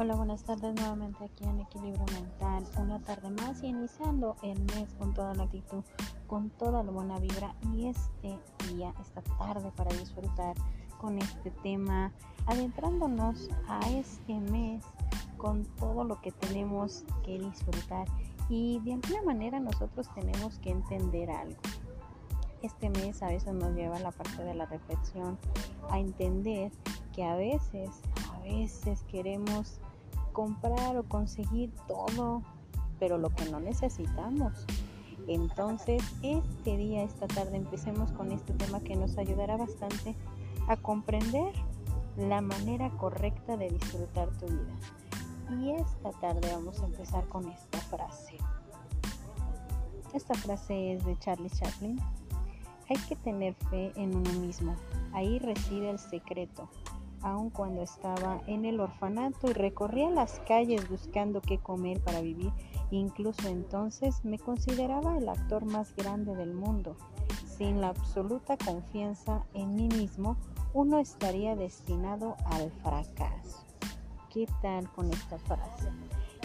Hola, buenas tardes nuevamente aquí en Equilibrio Mental. Una tarde más y iniciando el mes con toda la actitud, con toda la buena vibra y este día, esta tarde para disfrutar con este tema, adentrándonos a este mes con todo lo que tenemos que disfrutar y de alguna manera nosotros tenemos que entender algo. Este mes a veces nos lleva a la parte de la reflexión, a entender que a veces, a veces queremos comprar o conseguir todo, pero lo que no necesitamos. Entonces, este día, esta tarde, empecemos con este tema que nos ayudará bastante a comprender la manera correcta de disfrutar tu vida. Y esta tarde vamos a empezar con esta frase. Esta frase es de Charlie Chaplin. Hay que tener fe en uno mismo. Ahí reside el secreto aun cuando estaba en el orfanato y recorría las calles buscando qué comer para vivir. Incluso entonces me consideraba el actor más grande del mundo. Sin la absoluta confianza en mí mismo, uno estaría destinado al fracaso. ¿Qué tal con esta frase?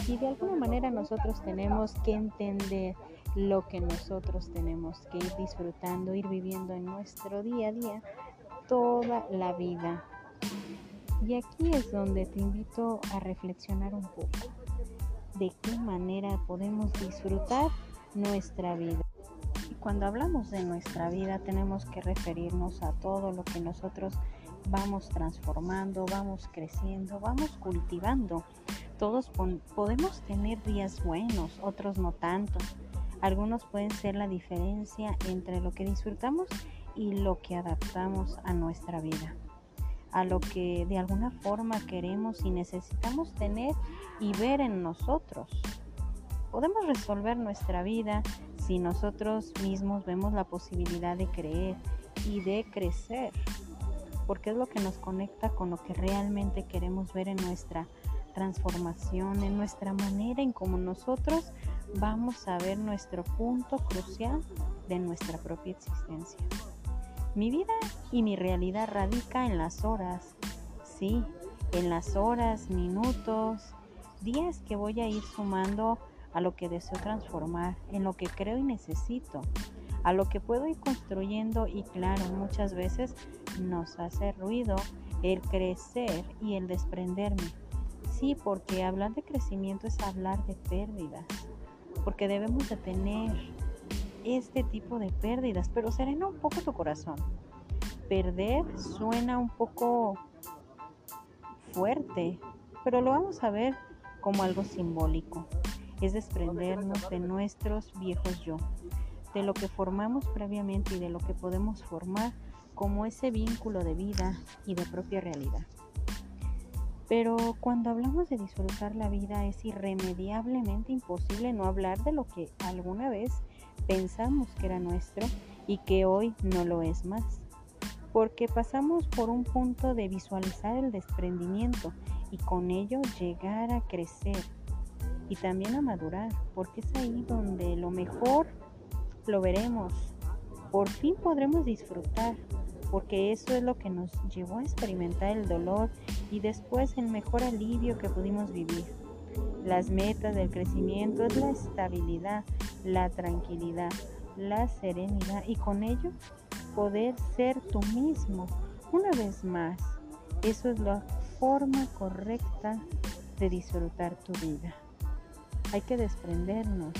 Y de alguna manera nosotros tenemos que entender lo que nosotros tenemos que ir disfrutando, ir viviendo en nuestro día a día toda la vida y aquí es donde te invito a reflexionar un poco de qué manera podemos disfrutar nuestra vida. Y cuando hablamos de nuestra vida tenemos que referirnos a todo lo que nosotros vamos transformando, vamos creciendo, vamos cultivando. Todos podemos tener días buenos, otros no tanto. Algunos pueden ser la diferencia entre lo que disfrutamos y lo que adaptamos a nuestra vida a lo que de alguna forma queremos y necesitamos tener y ver en nosotros. Podemos resolver nuestra vida si nosotros mismos vemos la posibilidad de creer y de crecer, porque es lo que nos conecta con lo que realmente queremos ver en nuestra transformación, en nuestra manera en cómo nosotros vamos a ver nuestro punto crucial de nuestra propia existencia. Mi vida y mi realidad radica en las horas, sí, en las horas, minutos, días que voy a ir sumando a lo que deseo transformar, en lo que creo y necesito, a lo que puedo ir construyendo y claro, muchas veces nos hace ruido el crecer y el desprenderme. Sí, porque hablar de crecimiento es hablar de pérdidas, porque debemos de tener este tipo de pérdidas, pero serena un poco tu corazón. Perder suena un poco fuerte, pero lo vamos a ver como algo simbólico. Es desprendernos de nuestros viejos yo, de lo que formamos previamente y de lo que podemos formar como ese vínculo de vida y de propia realidad. Pero cuando hablamos de disfrutar la vida es irremediablemente imposible no hablar de lo que alguna vez pensamos que era nuestro y que hoy no lo es más. Porque pasamos por un punto de visualizar el desprendimiento y con ello llegar a crecer y también a madurar, porque es ahí donde lo mejor lo veremos. Por fin podremos disfrutar, porque eso es lo que nos llevó a experimentar el dolor y después el mejor alivio que pudimos vivir. Las metas del crecimiento es la estabilidad, la tranquilidad, la serenidad y con ello poder ser tú mismo. Una vez más, eso es la forma correcta de disfrutar tu vida. Hay que desprendernos,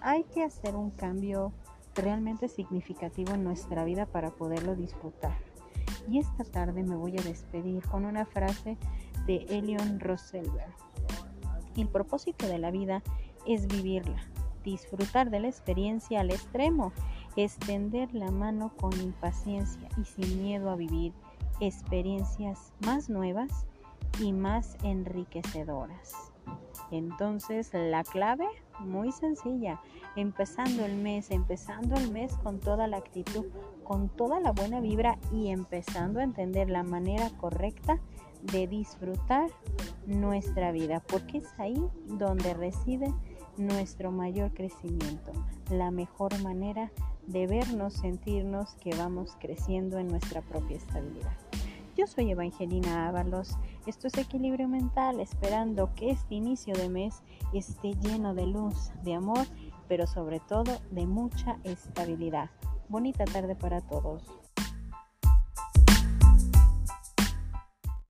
hay que hacer un cambio realmente significativo en nuestra vida para poderlo disfrutar. Y esta tarde me voy a despedir con una frase de Elion Roselberg. El propósito de la vida es vivirla, disfrutar de la experiencia al extremo, extender la mano con impaciencia y sin miedo a vivir experiencias más nuevas y más enriquecedoras. Entonces la clave, muy sencilla, empezando el mes, empezando el mes con toda la actitud, con toda la buena vibra y empezando a entender la manera correcta de disfrutar nuestra vida, porque es ahí donde reside nuestro mayor crecimiento, la mejor manera de vernos, sentirnos que vamos creciendo en nuestra propia estabilidad. Yo soy Evangelina Ábalos. Esto es Equilibrio Mental, esperando que este inicio de mes esté lleno de luz, de amor, pero sobre todo de mucha estabilidad. Bonita tarde para todos.